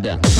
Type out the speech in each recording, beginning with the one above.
down.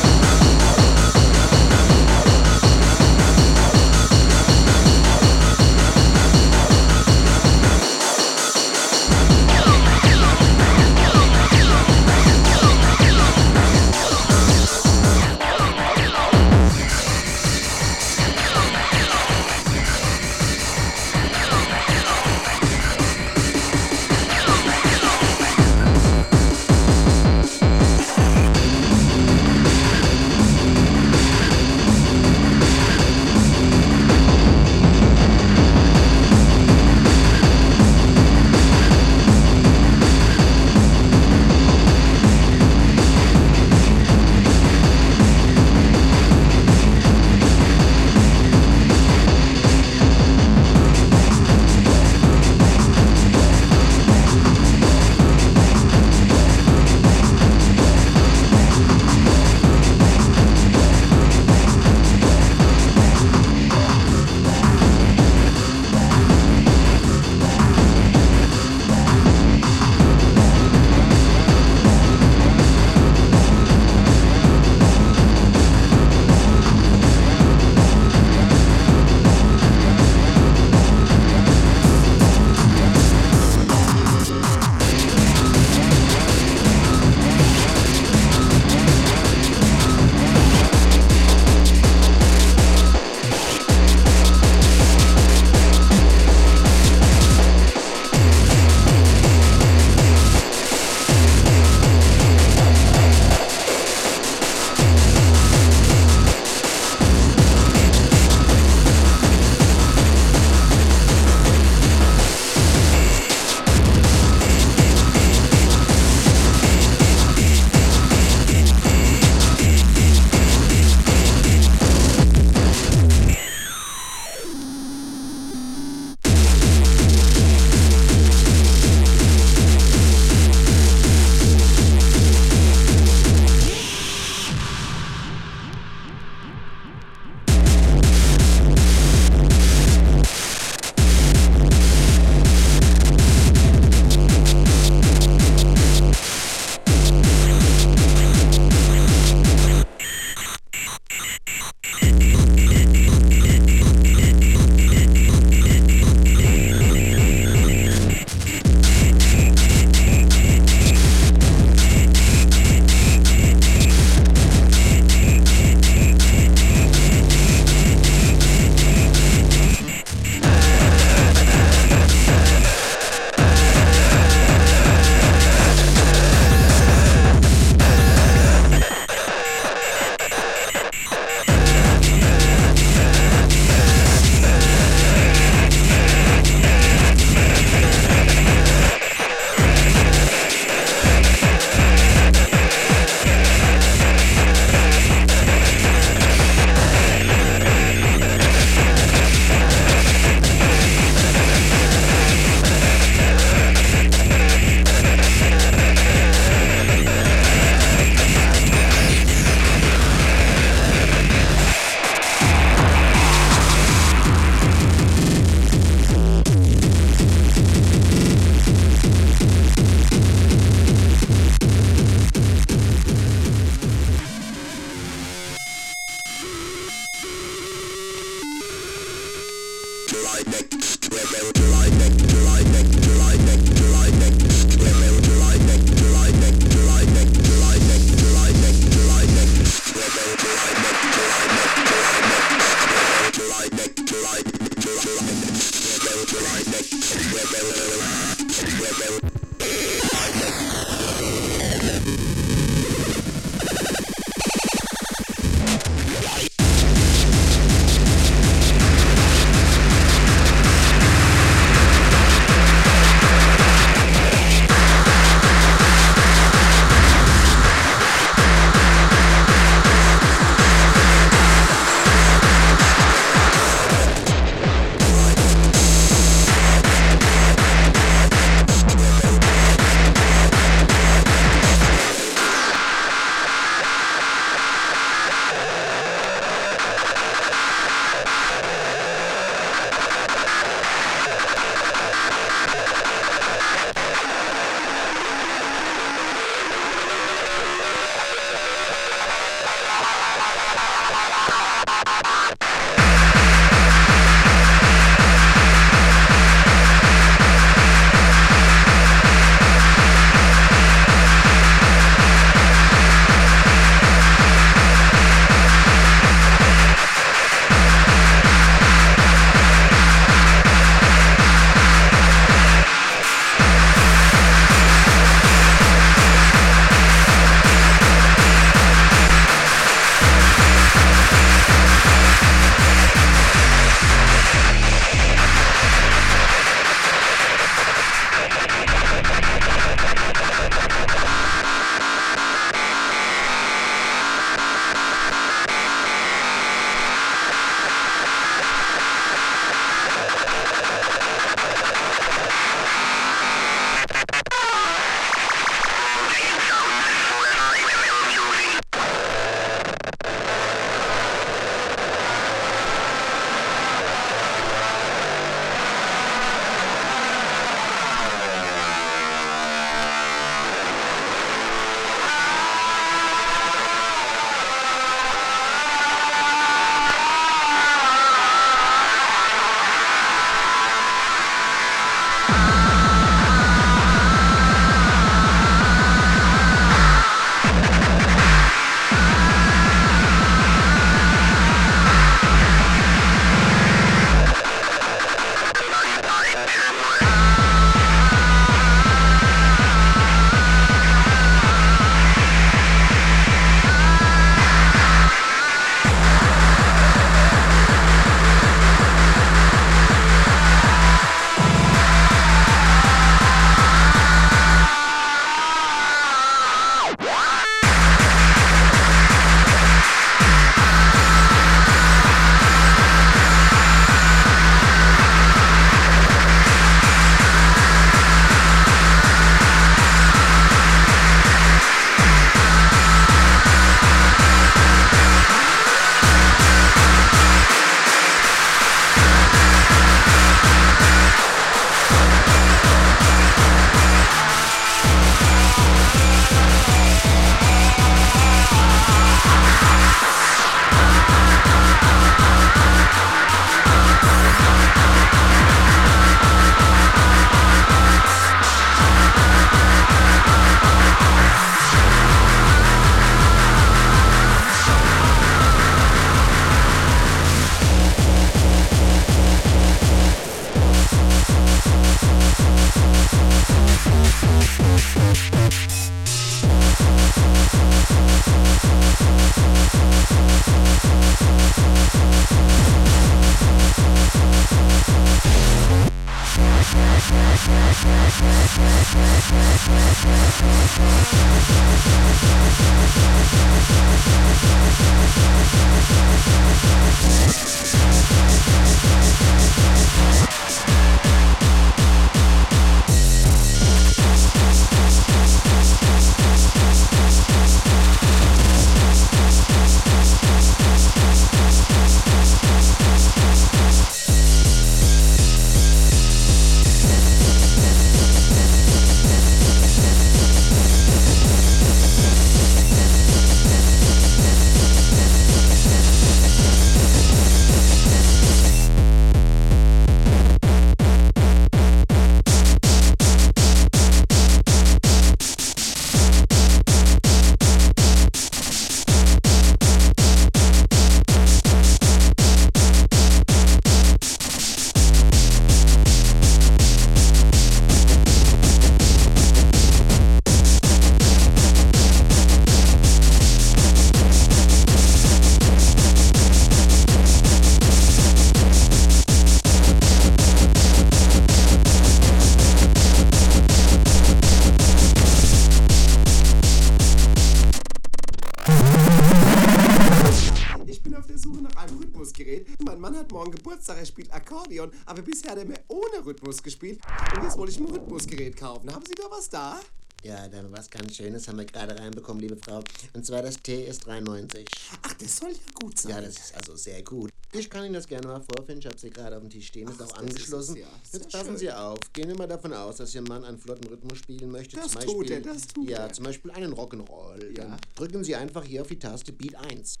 Er spielt Akkordeon, aber bisher hat er mir ohne Rhythmus gespielt. Und jetzt wollte ich ein Rhythmusgerät kaufen. Haben Sie da was da? Ja, da was ganz Schönes haben wir gerade reinbekommen, liebe Frau. Und zwar das TS93. Ach, das soll ja gut sein. Ja, das ist also sehr gut. Ich kann Ihnen das gerne mal vorfinden. Ich habe sie gerade auf dem Tisch stehen. Ist Ach, auch ist angeschlossen. es, ja. Jetzt passen schön. Sie auf. Gehen wir mal davon aus, dass Ihr Mann einen flotten Rhythmus spielen möchte. Das zum tut Beispiel, er, das tut Ja, er. zum Beispiel einen Rock'n'Roll. Ja. Dann drücken Sie einfach hier auf die Taste Beat 1.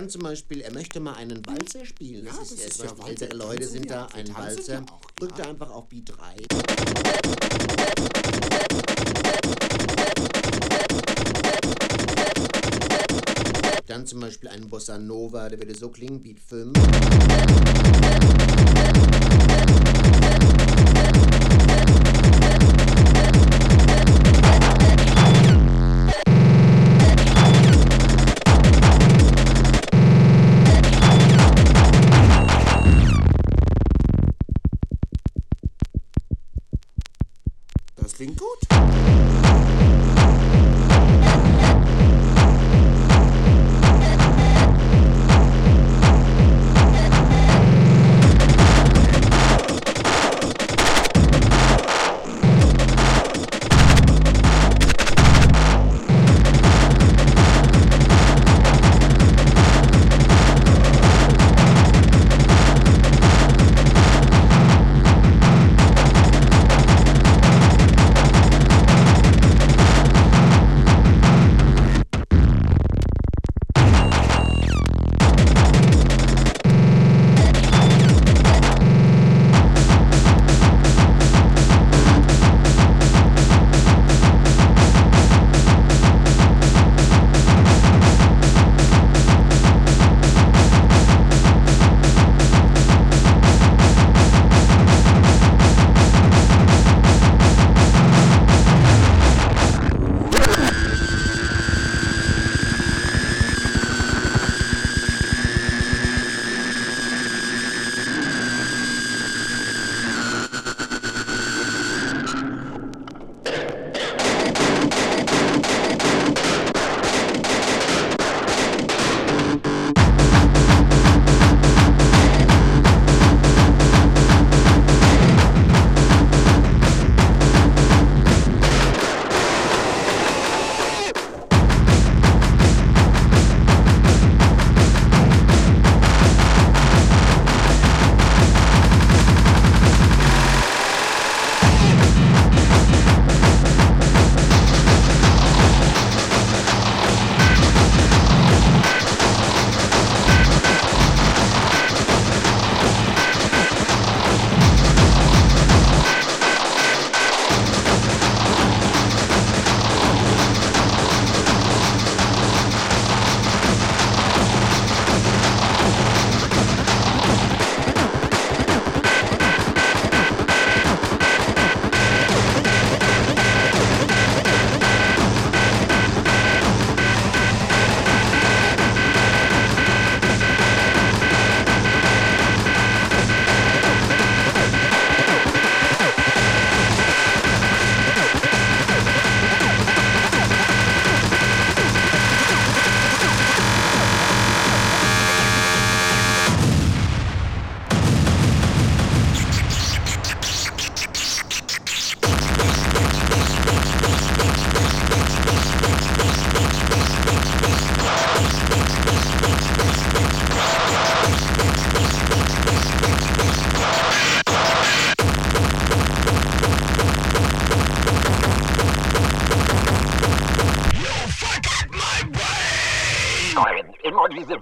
Dann zum Beispiel, er möchte mal einen Walzer spielen. Ja, das ja ist zum ja Walzer. ältere Leute sind ja, da, ein Walzer. ja auch, Drückt ja. er einfach auf Beat 3. Dann zum Beispiel einen Bossa Nova, der würde so klingen, Beat 5.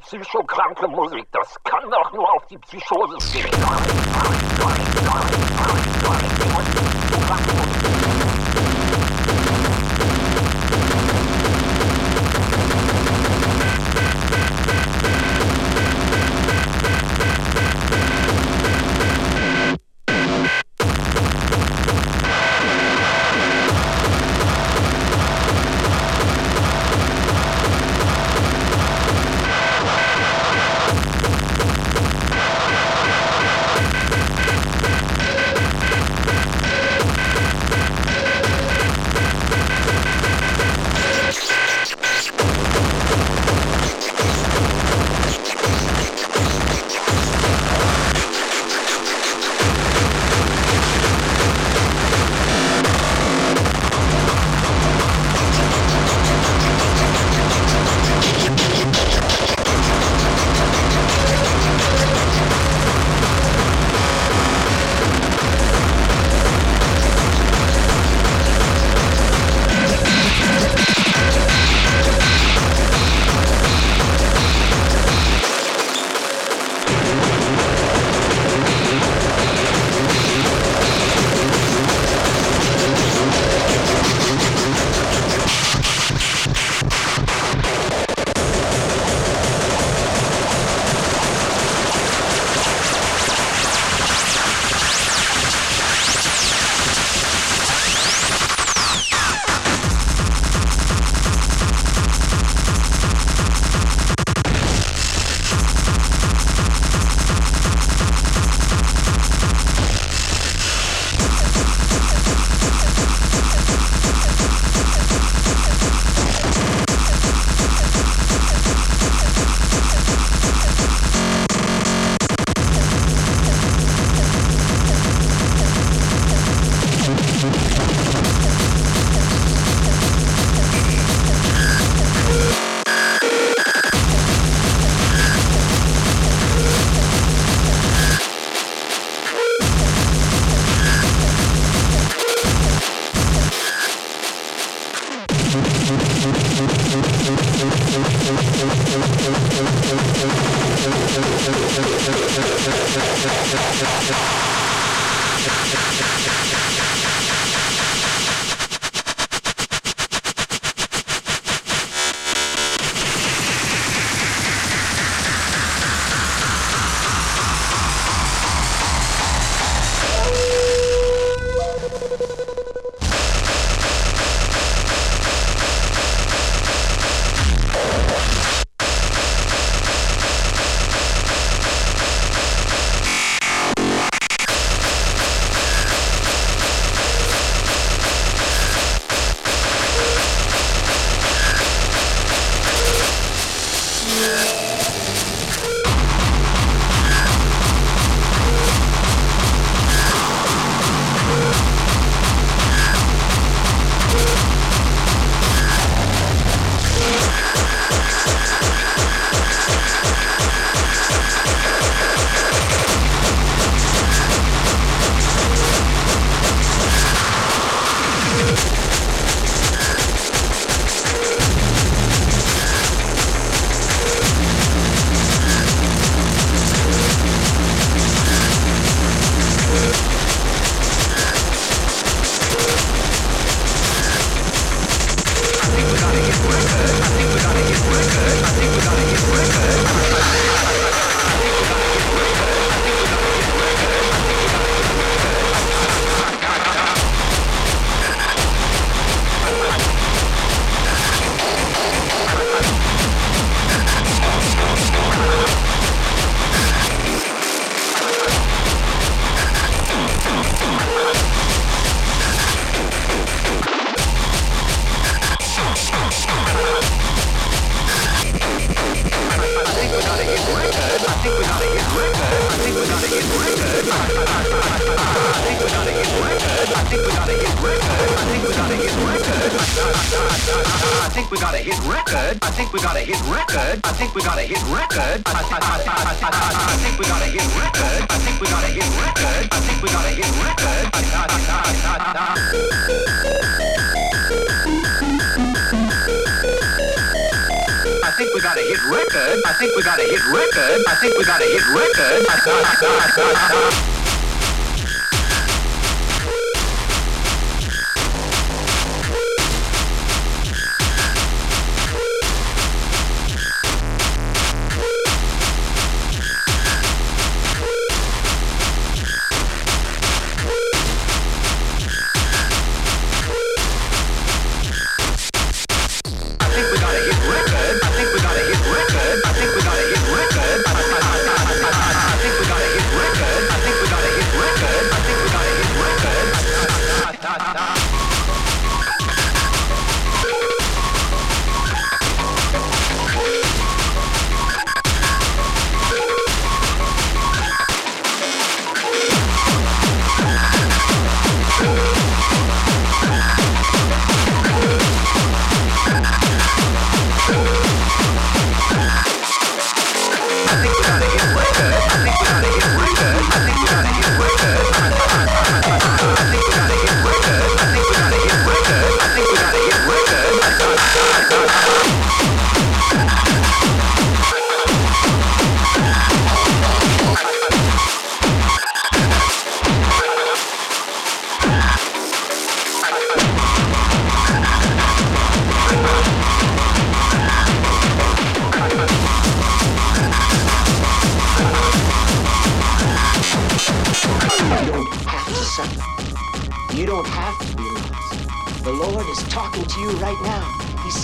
psychokranke Musik, das kann doch nur auf die Psychose gehen.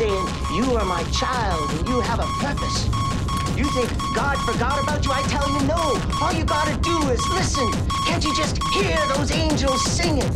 saying, You are my child and you have a purpose. You think God forgot about you? I tell you no. All you gotta do is listen. Can't you just hear those angels singing?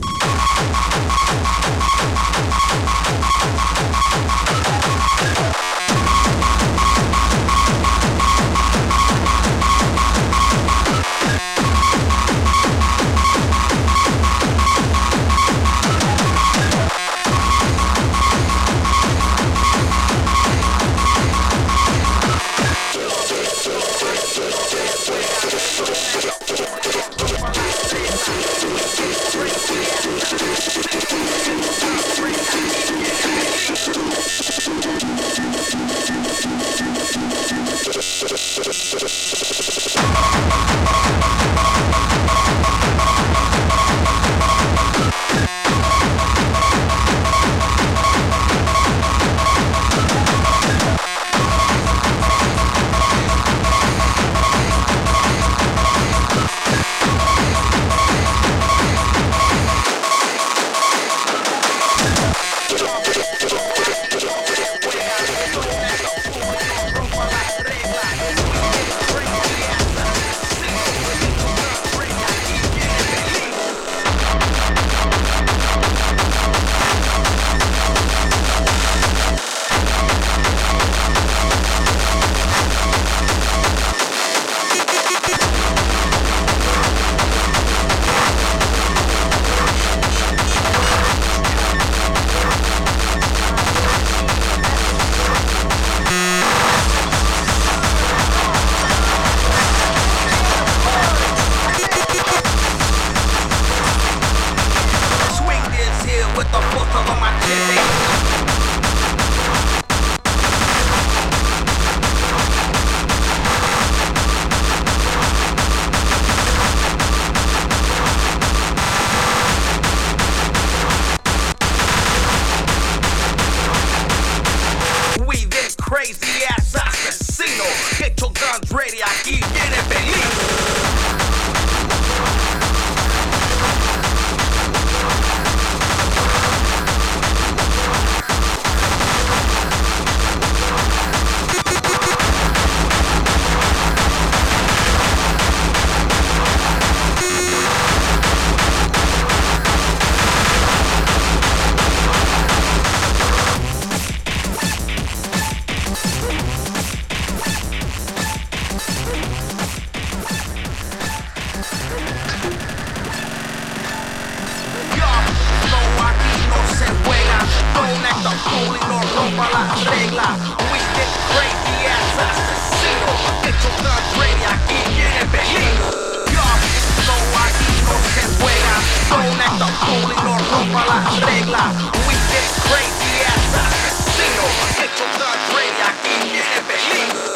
We get crazy ass out of casino. Central third grade, I can get it,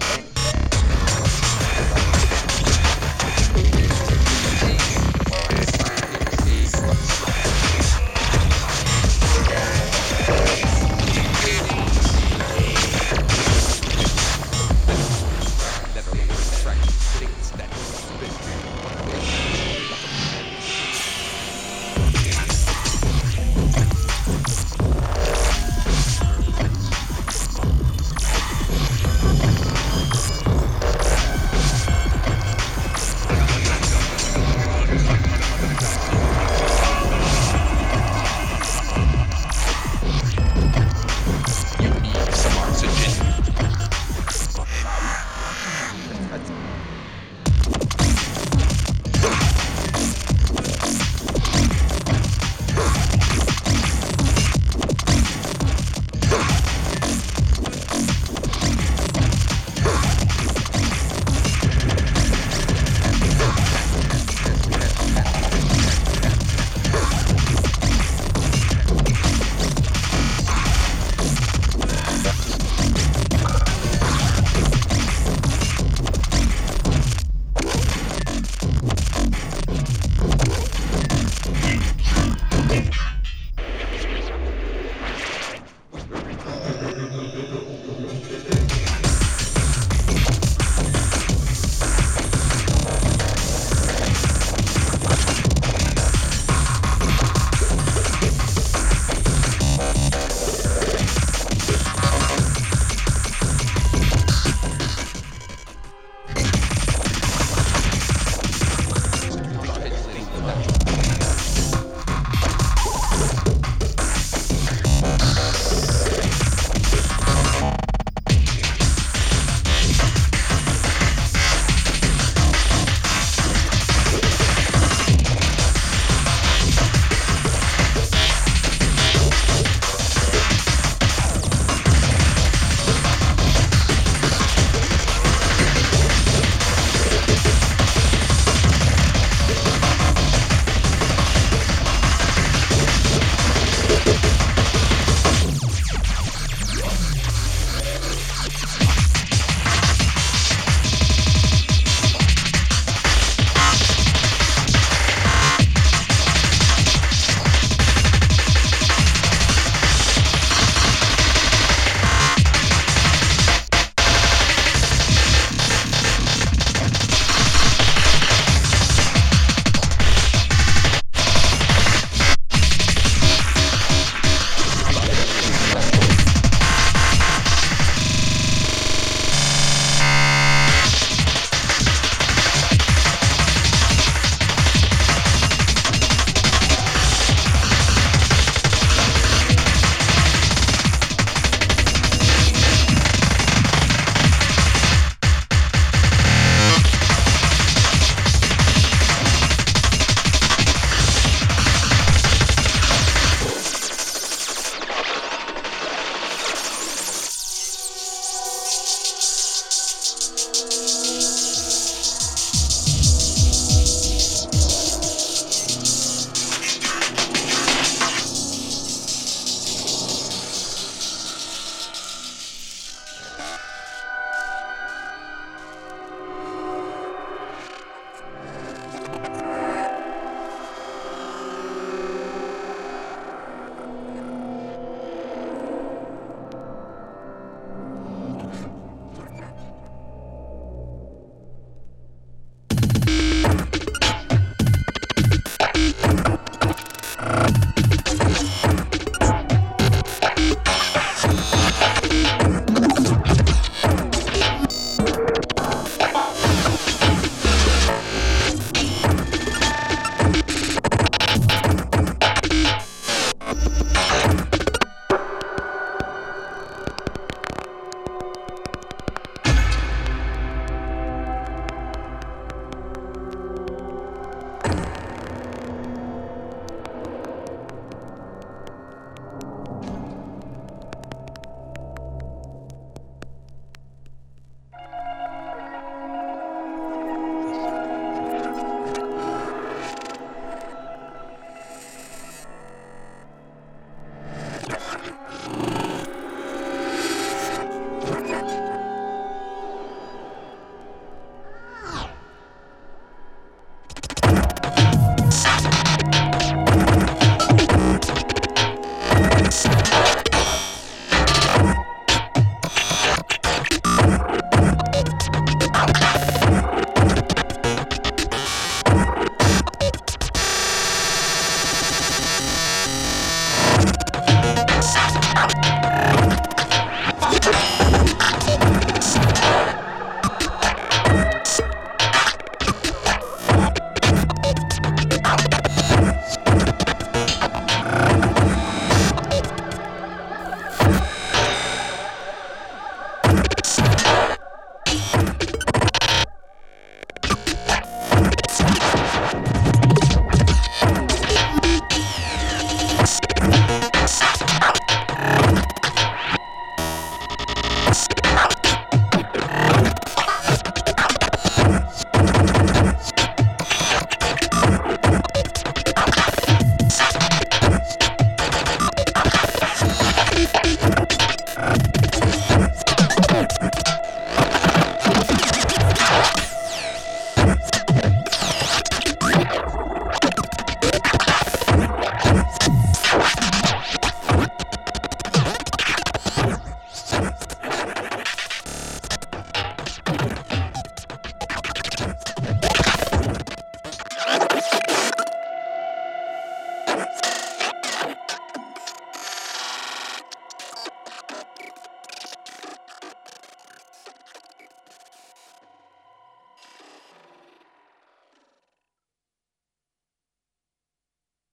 Bye.